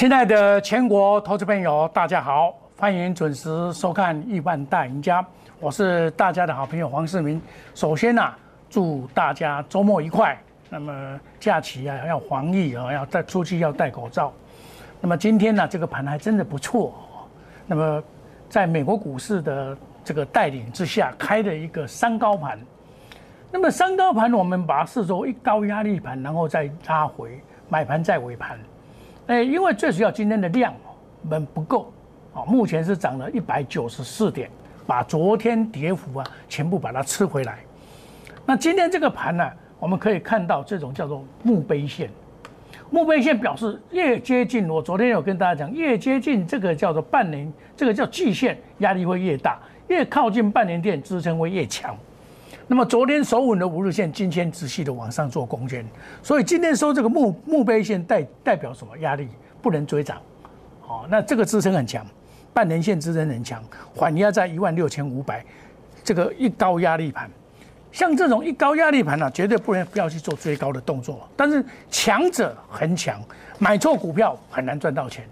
亲爱的全国投资朋友，大家好，欢迎准时收看《亿万大赢家》，我是大家的好朋友黄世明。首先呢、祝大家周末愉快。那么假期啊，要防疫啊，要再出去要戴口罩。那么今天呢、这个盘还真的不错。那么在美国股市的这个带领之下，开的一个三高盘。那么三高盘，我们把它视作一高压力盘，然后再拉回买盘再尾盘。哎，因为最主要今天的量我们不够，啊，目前是涨了一百九十四点，把昨天跌幅啊全部把它吃回来。那今天这个盘呢、我们可以看到这种叫做墓碑线，墓碑线表示越接近，我昨天有跟大家讲，越接近这个叫做半年，这个叫季线，压力会越大，越靠近半年线支撑会越强。那么昨天守稳的五日线，今天仔细的往上做攻坚，所以今天收这个墓墓碑线代代表什么压力？不能追涨，哦，那这个支撑很强，半年线支撑很强，缓压在一万六千五百，这个一高压力盘，像这种一高压力盘呢、绝对不能不要去做追高的动作，但是强者很强，买错股票很难赚到钱。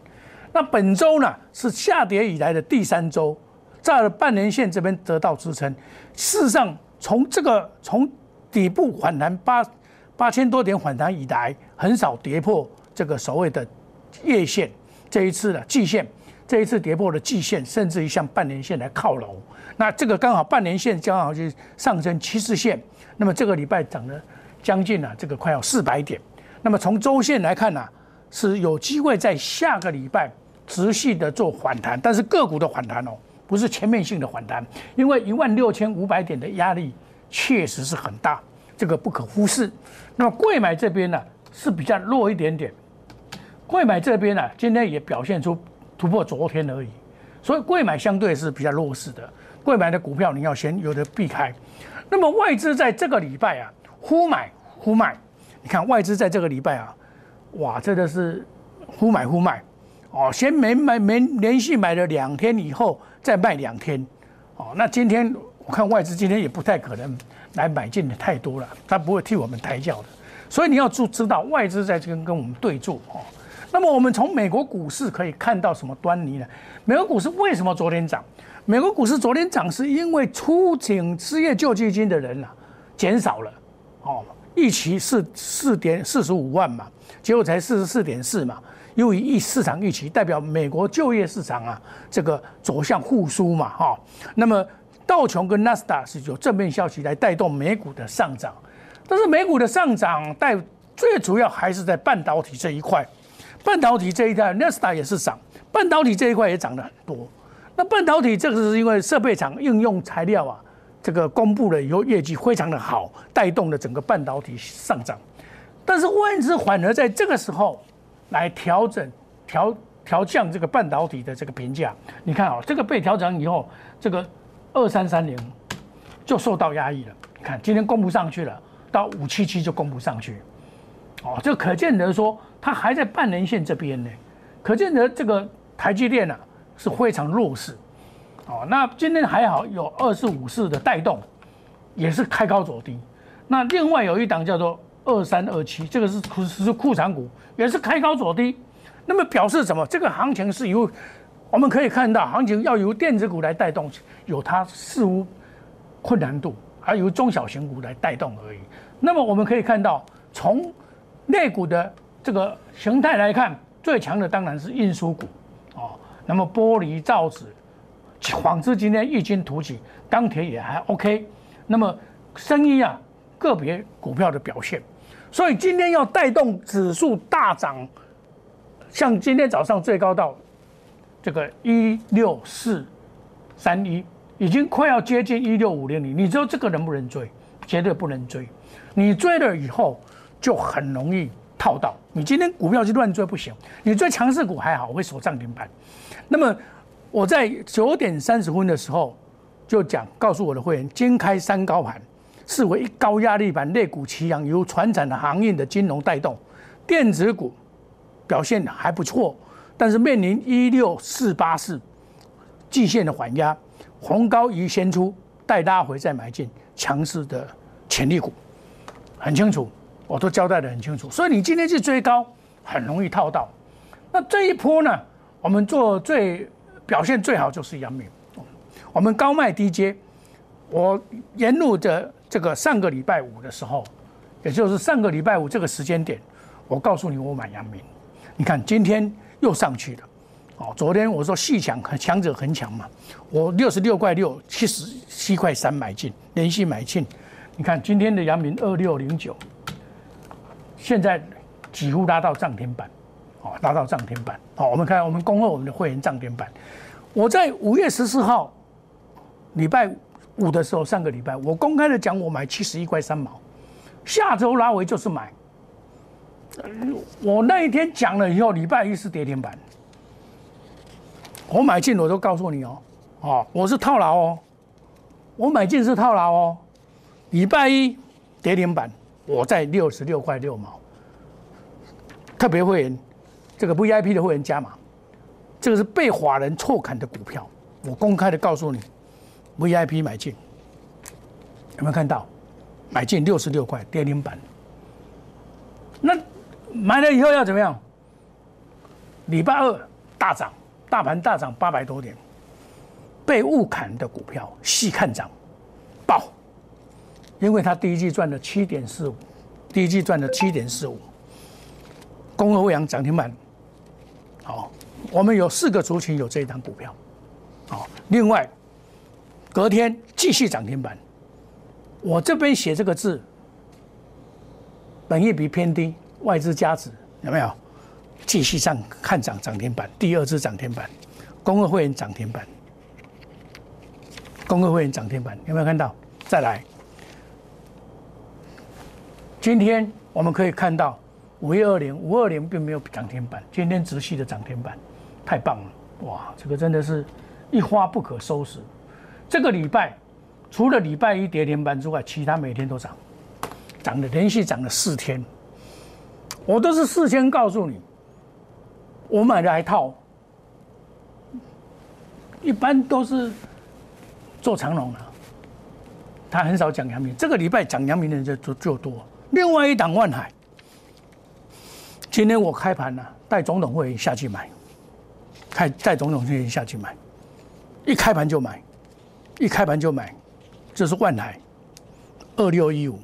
那本周呢是下跌以来的第三周，在半年线这边得到支撑。事实上，从这个从底部反弹八八千多点反弹以来，很少跌破这个所谓的月线。这一次的季线，这一次跌破了季线，甚至于向半年线来靠拢。那这个刚好半年线刚好是上升趋势线，那么这个礼拜涨了将近啊，这个快要四百点。那么从周线来看呢、是有机会在下个礼拜持续的做反弹，但是个股的反弹哦，不是全面性的反弹，因为一万六千五百点的压力确实是很大，这个不可忽视。那么贵买这边呢是比较弱一点点，贵买这边呢今天也表现出突破昨天而已，所以贵买相对是比较弱势的。贵买的股票你要先有的避开。那么外资在这个礼拜啊，忽买忽卖，你看外资在这个礼拜啊，哇，真的是忽买忽卖，哦，先没买没连续买了两天以后再卖两天，哦，那今天我看外资今天也不太可能来买进的太多了，他不会替我们抬轿的，所以你要知知道外资在这边跟我们对坐哦。那么我们从美国股市可以看到什么端倪呢？美国股市为什么昨天涨？美国股市昨天涨是因为出请失业救济金的人啊减少了，哦，预期是四点四十五万嘛，结果才四十四点四嘛。由于预市场预期代表美国就业市场啊这个走向复苏嘛，哈、那么道琼跟纳斯达是有正面消息来带动美股的上涨，但是美股的上涨带最主要还是在半导体这一块。半导体这一块 n e s t a 也是涨，半导体这一块也涨了很多。那半导体这个是因为设备厂应用材料啊，这个公布了以后业绩非常的好，带动了整个半导体上涨。但是外资反而在这个时候来调整调调降这个半导体的这个评价。你看啊、这个被调整以后，这个二三三零就受到压抑了。你看今天攻不上去了，到五七七就攻不上去。哦，这可见得说它还在半年线这边呢，可见得这个台积电啊是非常弱势。哦，那今天还好有二四五四的带动，也是开高走低。那另外有一档叫做二三二七，这个是库是库藏股，也是开高走低。那么表示什么？这个行情是由我们可以看到，行情要由电子股来带动，有它似乎困难度，还由中小型股来带动而已。那么我们可以看到，从类股的这个形态来看，最强的当然是运输股哦。那么玻璃、造纸、纺织今天异军突起，钢铁也还 OK。那么生意啊，个别股票的表现，所以今天要带动指数大涨，像今天早上最高到这个一六四三一，已经快要接近一六五零零，你知道这个能不能追？绝对不能追。你追了以后，就很容易套到。你今天股票去乱追不行，你追强势股还好，会锁涨停板。那么我在九点三十分的时候就讲，告诉我的会员，今开三高盘，视为高压力板，类股齐扬，由船产的行业的金融带动，电子股表现还不错，但是面临一六四八四季线的缓压，红高于先出，待拉回再买进强势的潜力股，很清楚，我都交代的很清楚。所以你今天去追高，很容易套到。那这一波呢，我们做最表现最好就是阳明，我们高卖低接，我沿路的这个上个礼拜五的时候，也就是上个礼拜五这个时间点，我告诉你我买阳明，你看今天又上去了，哦，昨天我说细强强者恒强嘛，我六十六块六七十七块三买进，连续买进，你看今天的阳明二六零九，现在几乎拉到涨停板。哦，拉到涨停板。好，我们看我们恭贺我们的会员涨停板。我在五月十四号礼拜五五的时候，上个礼拜我公开的讲，我买七十一块三毛，下周拉回就是买。我那一天讲了以后，礼拜一是跌停板，我买进我都告诉你哦，哦，我是套牢哦，我买进是套牢哦。礼拜一跌停板，我在六十六块六毛，特别会员。这个 VIP 的会员加码，这个是被法人错砍的股票，我公开的告诉你，VIP 买进，有没有看到？买进六十六块跌停板，那买了以后要怎么样？礼拜二大涨，大盘大涨八百多点，被误砍的股票细看涨，爆，因为他第一季赚了七点四五，第一季赚了七点四五，公欧阳涨停板。好，我们有四个族群有这一档股票，好，另外隔天继续涨停板。我这边写这个字，本业比偏低，外资加值有没有？继续上看涨涨停板，第二次涨停板，公会会员涨停板，公会会员涨停板有没有看到？再来，今天我们可以看到。五月二零，五二零并没有涨停板，今天直系的涨停板，太棒了！哇，这个真的是一发不可收拾。这个礼拜除了礼拜一跌停板之外，其他每天都涨，涨了连续涨了四天。我都是事先告诉你，我买的还套，一般都是做长龙的，他很少讲阳明。这个礼拜讲阳明的人就就多。另外一档万海。今天我开盘了，带总统会下去买，开带总统会下去买，一开盘就买，一开盘就买，这是万海二六一五，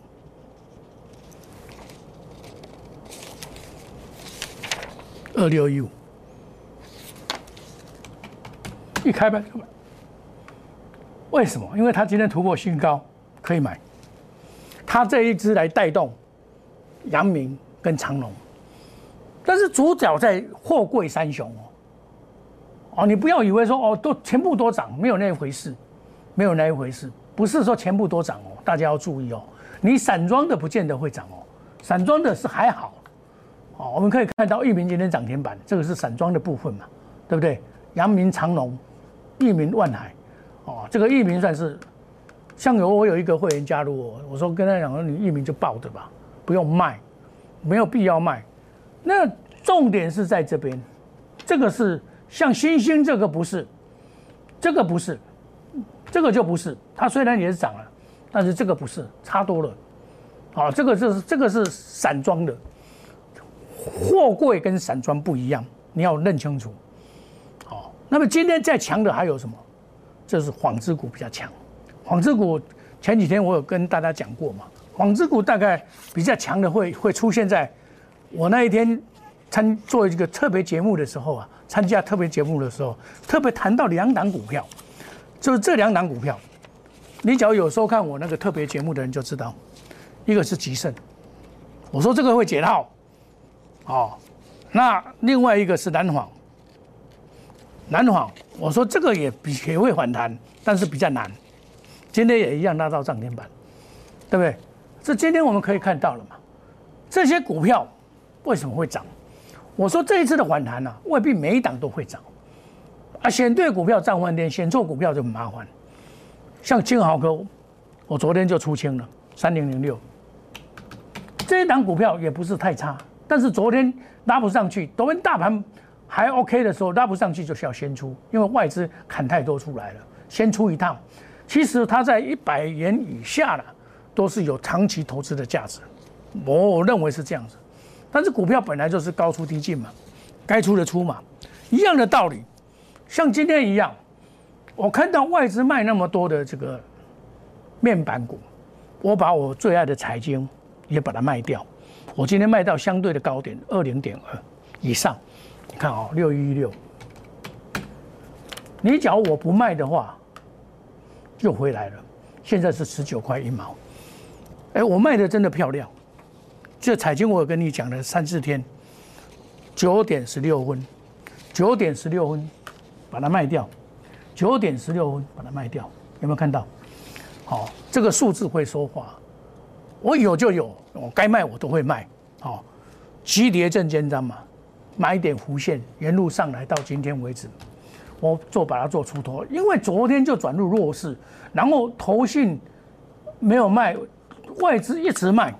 二六一五，一开盘就买，为什么？因为它今天突破新高，可以买，它这一支来带动阳明跟长隆。但是主角在货柜三雄哦，哦，你不要以为说哦都全部都涨，没有那回事，没有那一回事，不是说全部都涨哦，大家要注意哦，你散装的不见得会涨哦，散装的是还好，哦，我们可以看到裕民今天涨停板，这个是散装的部分嘛，对不对？阳明长隆、裕民万海，哦，这个裕民算是，像有我有一个会员加入我，我说跟他讲说你裕民就抱着吧，不用卖，没有必要卖。那重点是在这边，这个是像星星，这个不是，这个不是，这个就不是。它虽然也是涨了，但是这个不是，差多了。好，这个是这个是散装的，货柜跟散装不一样，你要认清楚。好，那么今天再强的还有什么？这是纺织股比较强。纺织股前几天我有跟大家讲过嘛，纺织股大概比较强的会会出现在。我那一天参做一个特别节目的时候啊，参加特别节目的时候，特别谈到两档股票，就是这两档股票，你只要有收看我那个特别节目的人就知道，一个是吉盛，我说这个会解套，哦，那另外一个是南纺，南纺，我说这个也比也会反弹，但是比较难，今天也一样拉到涨停板，对不对？这今天我们可以看到了嘛，这些股票。为什么会涨？我说这一次的反弹呢，未必每一档都会涨，啊，选对股票赚翻天，选错股票就很麻烦。像金豪科，我昨天就出清了三零零六，这一档股票也不是太差，但是昨天拉不上去，昨天大盘还 OK 的时候拉不上去，就是要先出，因为外资砍太多出来了，先出一趟。其实它在一百元以下的，都是有长期投资的价值，我认为是这样子。但是股票本来就是高出低进嘛，该出的出嘛，一样的道理。像今天一样，我看到外资卖那么多的这个面板股，我把我最爱的财经也把它卖掉。我今天卖到相对的高点二零点二以上，你看哦，六一六。你假如我不卖的话，又回来了。现在是十九块一毛。哎，我卖的真的漂亮。这彩金我跟你讲了三四天，九点十六分，九点十六分把它卖掉，九点十六分把它卖掉，有没有看到？好，这个数字会说话。我有就有，我该卖我都会卖。好，急跌正肩章嘛，买点弧线，沿路上来到今天为止，我做把它做出头，因为昨天就转入弱势，然后投信没有卖，外资一直卖。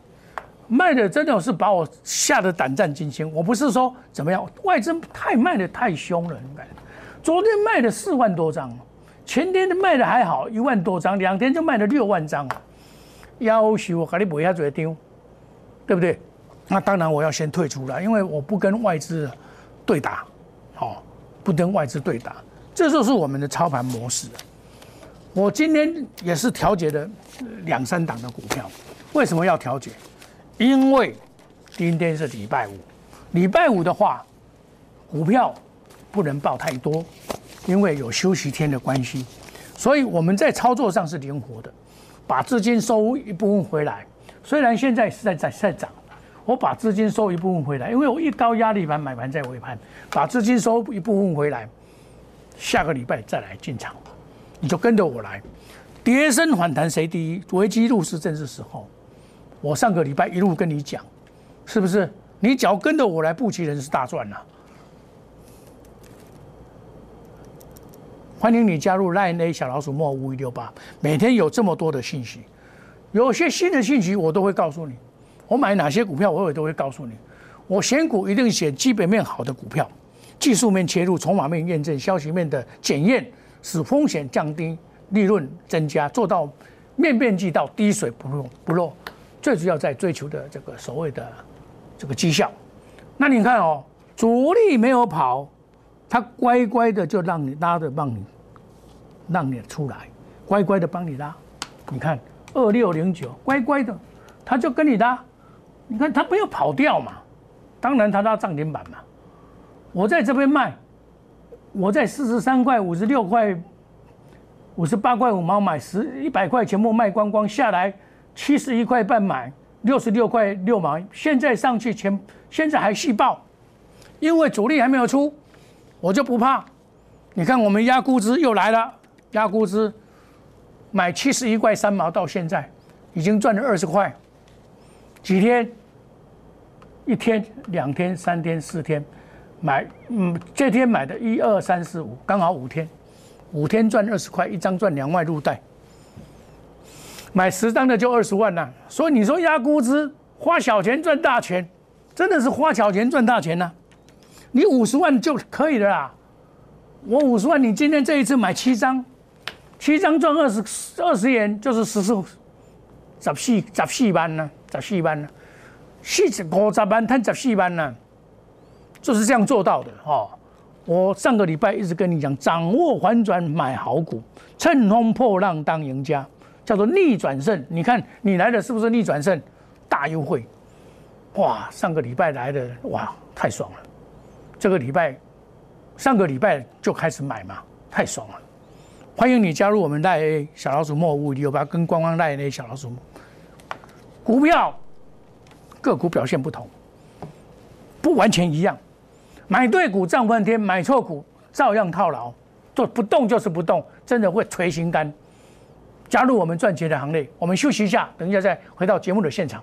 卖的真的是把我吓得胆战心惊。我不是说怎么样，外资太卖的太凶了。你看，昨天卖了四万多张，前天的卖的还好，一万多张，两天就卖了六万张。要求我给你补一下嘴丢，对不对？那当然我要先退出了，因为我不跟外资对打，好，不跟外资对打，这就是我们的操盘模式。我今天也是调节的两三档的股票，为什么要调节？因为今天是礼拜五，礼拜五的话，股票不能报太多，因为有休息天的关系，所以我们在操作上是灵活的，把资金收一部分回来。虽然现在是在在在涨，我把资金收一部分回来，因为我一高压力盘买盘在尾盘，把资金收一部分回来，下个礼拜再来进场，你就跟着我来，跌升反弹谁第一？危机入市正是时候。我上个礼拜一路跟你讲，是不是？你只要跟着我来布局，人是大赚了。欢迎你加入 Line A 小老鼠莫五一六八，每天有这么多的信息，有些新的信息我都会告诉你。我买哪些股票，我也都会告诉你。我选股一定选基本面好的股票，技术面切入，筹码面验证，消息面的检验，使风险降低，利润增加，做到面面俱到，滴水不漏不漏。最主要在追求的这个所谓的这个绩效，那你看哦，主力没有跑，他乖乖的就让你拉着帮你，让你出来，乖乖的帮你拉。你看二六零九，乖乖的，他就跟你拉。你看他没有跑掉嘛？当然他拉涨停板嘛。我在这边卖，我在四十三块、五十六块、五十八块五毛买十一百块全部卖光光下来。七十一块半买，六十六块六毛，现在上去全，现在还续报，因为主力还没有出，我就不怕。你看我们压估值又来了，压估值买七十一块三毛，到现在已经赚了二十块。几天？一天、两天、三天、四天，买，嗯，这天买的一二三四五，刚好五天，五天赚二十块，一张赚两万入袋。买十张的就二十万呐，所以你说压估值花小钱赚大钱，真的是花小钱赚大钱呐。你五十万就可以了啦。我五十万，你今天这一次买七张，七张赚二十二十元，就是十四十四十四万呢，十四万呢，四十五十万摊十四万呢，就是这样做到的哦。我上个礼拜一直跟你讲，掌握反转买好股，乘风破浪当赢家。叫做逆转胜，你看你来的是不是逆转胜？大优惠，哇！上个礼拜来的哇，太爽了。这个礼拜，上个礼拜就开始买嘛，太爽了。欢迎你加入我们赖小老鼠莫五六八，跟光光赖 A 小老鼠。股票个股表现不同，不完全一样。买对股涨半天，买错股照样套牢，做不动就是不动，真的会捶心肝。加入我们赚钱的行列。我们休息一下，等一下再回到节目的现场。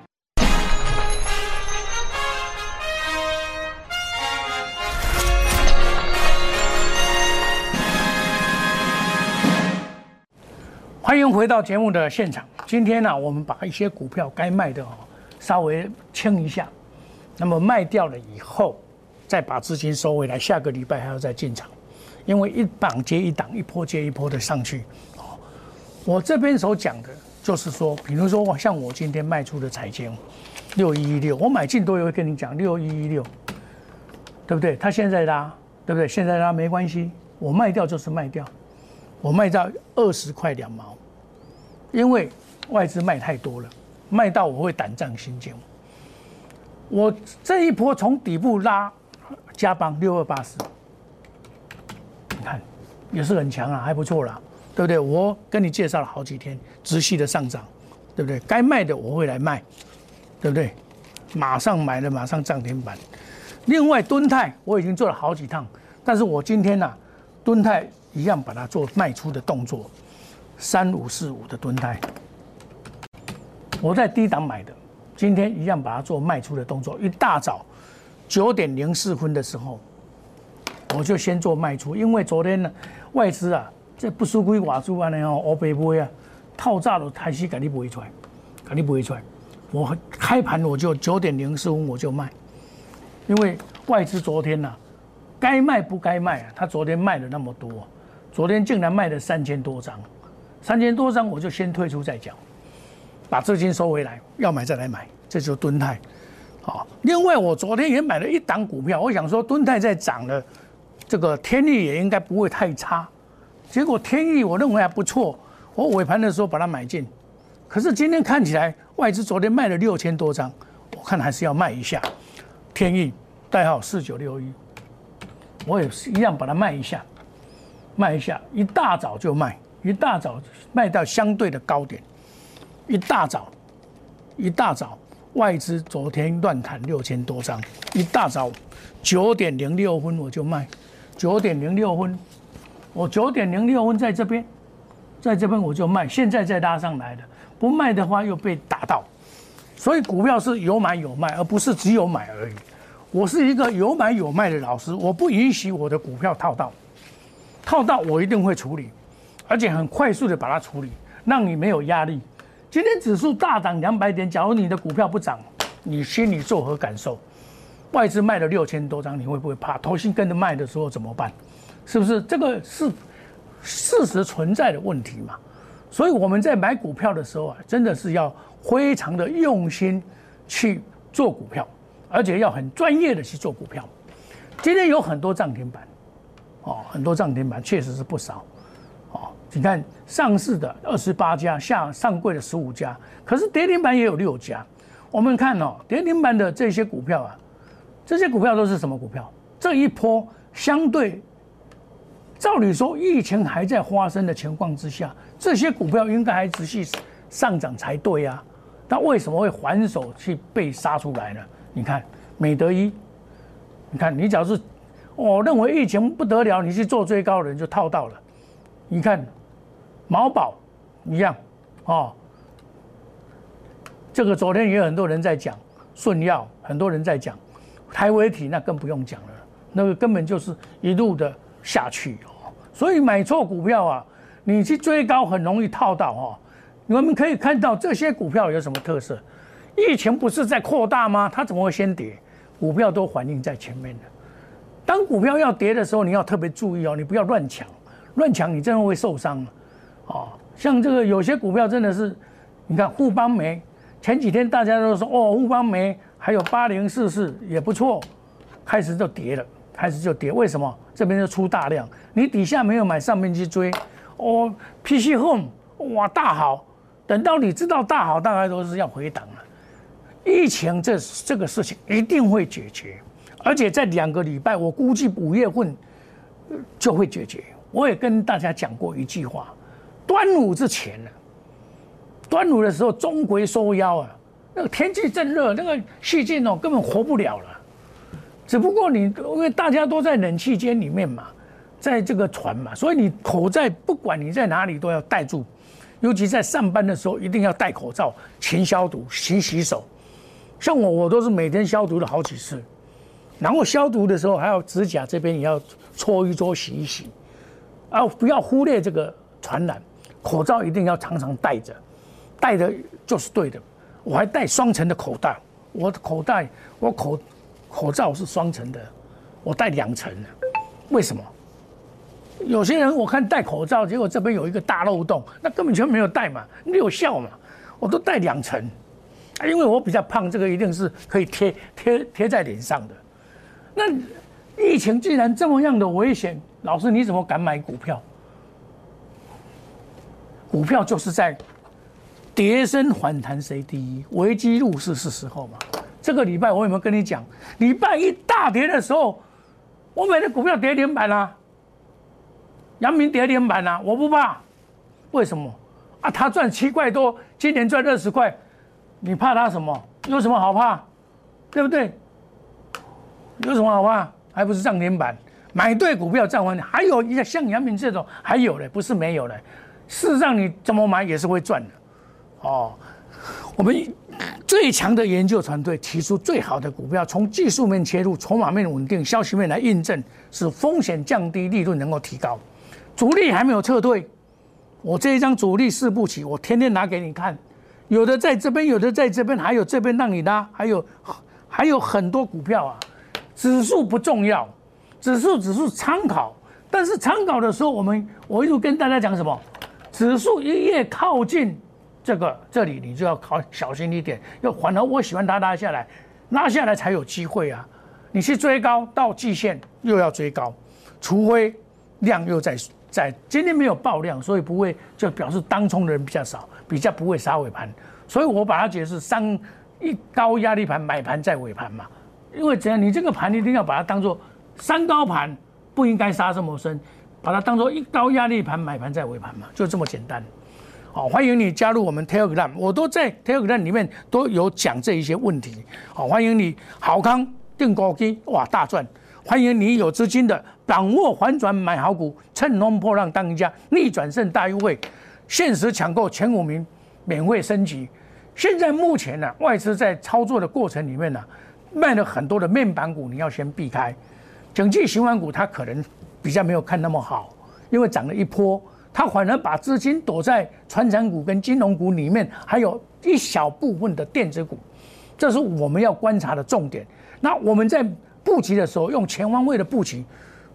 欢迎回到节目的现场。今天呢，我们把一些股票该卖的哦，稍微清一下。那么卖掉了以后。再把资金收回来，下个礼拜还要再进场，因为一档接一档，一波接一波的上去。哦，我这边所讲的就是说，比如说像我今天卖出的财经六一一六，我买进都会跟你讲六一一六，对不对？它现在拉，对不对？现在拉没关系，我卖掉就是卖掉，我卖到二十块两毛，因为外资卖太多了，卖到我会胆战心惊。我这一波从底部拉。加邦六二八四，你看也是很强啊，还不错啦，对不对？我跟你介绍了好几天，直系的上涨，对不对？该卖的我会来卖，对不对？马上买了，马上涨停板。另外，敦泰我已经做了好几趟，但是我今天呢，敦泰一样把它做卖出的动作，三五四五的敦泰，我在低档买的，今天一样把它做卖出的动作，一大早。九点零四分的时候，我就先做卖出，因为昨天呢，外资啊，这不输归寡数啊，然后欧北波啊，套炸了，还是肯定不会出来，肯定不会出来。我开盘我就九点零四分我就卖，因为外资昨天呢，该卖不该卖啊，他昨天卖了那么多，昨天竟然卖了三千多张，三千多张我就先退出再讲，把资金收回来，要买再来买，这就是蹲泰。好，另外我昨天也买了一档股票，我想说敦泰在涨了，这个天意也应该不会太差，结果天意我认为还不错，我尾盘的时候把它买进，可是今天看起来外资昨天卖了六千多张，我看还是要卖一下，天意代号四九六一，我也是一样把它卖一下，卖一下，一大早就卖，一大早卖到相对的高点，一大早，一大早。外资昨天乱砍六千多张，一大早九点零六分我就卖，九点零六分，我九点零六分在这边，在这边我就卖，现在再拉上来的，不卖的话又被打到，所以股票是有买有卖，而不是只有买而已。我是一个有买有卖的老师，我不允许我的股票套到，套到我一定会处理，而且很快速的把它处理，让你没有压力。今天指数大涨两百点，假如你的股票不涨，你心里作何感受？外资卖了六千多张，你会不会怕？投信跟着卖的时候怎么办？是不是这个是事实存在的问题嘛？所以我们在买股票的时候啊，真的是要非常的用心去做股票，而且要很专业的去做股票。今天有很多涨停板，哦，很多涨停板确实是不少。哦你看上市的二十八家，下上柜的十五家，可是跌停板也有六家。我们看哦，跌停板的这些股票啊，这些股票都是什么股票？这一波相对，照理说疫情还在发生的情况之下，这些股票应该还持续上涨才对啊。那为什么会还手去被杀出来呢？你看美德一，你看你只要是我认为疫情不得了，你去做追高的人就套到了。你看。毛宝一样，哦，这个昨天也有很多人在讲顺药，很多人在讲台维体，那更不用讲了，那个根本就是一路的下去哦。所以买错股票啊，你去追高很容易套到哦。我们可以看到这些股票有什么特色？疫情不是在扩大吗？它怎么会先跌？股票都反映在前面的。当股票要跌的时候，你要特别注意哦，你不要乱抢，乱抢你真的会受伤。哦，像这个有些股票真的是，你看富邦煤，前几天大家都说哦，富邦煤还有八零四四也不错，开始就跌了，开始就跌，为什么？这边就出大量，你底下没有买，上面去追，哦，PC Home 哇大好，等到你知道大好，大概都是要回档了。疫情这这个事情一定会解决，而且在两个礼拜，我估计五月份就会解决。我也跟大家讲过一句话：端午之前呢，端午的时候中国收腰啊，那个天气正热，那个细菌哦根本活不了了。只不过你因为大家都在冷气间里面嘛，在这个船嘛，所以你口罩不管你在哪里都要戴住，尤其在上班的时候一定要戴口罩，勤消毒，勤洗手。像我，我都是每天消毒了好几次，然后消毒的时候还要指甲这边也要搓一搓、洗一洗，啊，不要忽略这个传染。口罩一定要常常戴着，戴的就是对的。我还戴双层的口袋，我的口袋我口口罩是双层的，我戴两层的。为什么？有些人我看戴口罩，结果这边有一个大漏洞，那根本就没有戴嘛，没有效嘛。我都戴两层。因为我比较胖，这个一定是可以贴贴贴在脸上的。那疫情既然这么样的危险，老师你怎么敢买股票？股票就是在跌升反弹谁第一，危机入市是时候嘛。这个礼拜我有没有跟你讲？礼拜一大跌的时候，我买的股票跌停板啦，阳明跌停板啦，我不怕。为什么？啊，他赚七块多，今年赚二十块。你怕他什么？有什么好怕？对不对？有什么好怕？还不是涨停板？买对股票涨完，还有一个像杨明这种，还有嘞，不是没有嘞。事实上，你怎么买也是会赚的。哦，我们最强的研究团队提出最好的股票，从技术面切入，筹码面稳定，消息面来印证，使风险降低，利润能够提高。主力还没有撤退，我这一张主力四步棋，我天天拿给你看。有的在这边，有的在这边，还有这边让你拉，还有还有很多股票啊。指数不重要，指数只是参考，但是参考的时候，我们我一直跟大家讲什么？指数一越靠近这个这里，你就要靠小心一点。要反而我喜欢它拉下来，拉下来才有机会啊。你去追高到季线又要追高，除非量又在在今天没有爆量，所以不会就表示当冲的人比较少。比较不会杀尾盘，所以我把它解释三一高压力盘买盘在尾盘嘛，因为怎样，你这个盘一定要把它当做三高盘，不应该杀这么深，把它当做一高压力盘买盘在尾盘嘛，就这么简单。好，欢迎你加入我们 Telegram，我都在 Telegram 里面都有讲这一些问题。好，欢迎你好康定高基哇大赚，欢迎你有资金的掌握反转买好股，趁龙破浪当赢家，逆转胜大优惠。限时抢购前五名，免费升级。现在目前呢，外资在操作的过程里面呢，卖了很多的面板股，你要先避开。景气循环股它可能比较没有看那么好，因为涨了一波，它反而把资金躲在传产股跟金融股里面，还有一小部分的电子股，这是我们要观察的重点。那我们在布局的时候，用全方位的布局，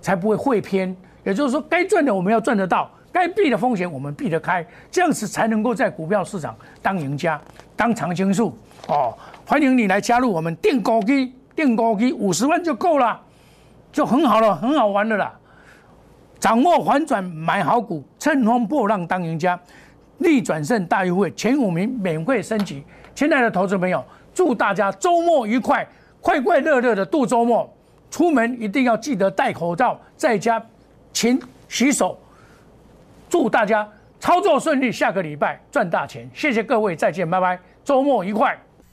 才不会会偏。也就是说，该赚的我们要赚得到。该避的风险我们避得开，这样子才能够在股票市场当赢家、当常青树哦。欢迎你来加入我们定高机，定高机五十万就够了，就很好了，很好玩的啦。掌握反转买好股，乘风破浪当赢家，逆转胜大优惠，前五名免费升级。亲爱的投资朋友，祝大家周末愉快，快快乐乐的度周末。出门一定要记得戴口罩，在家勤洗手。祝大家操作顺利，下个礼拜赚大钱！谢谢各位，再见，拜拜，周末愉快！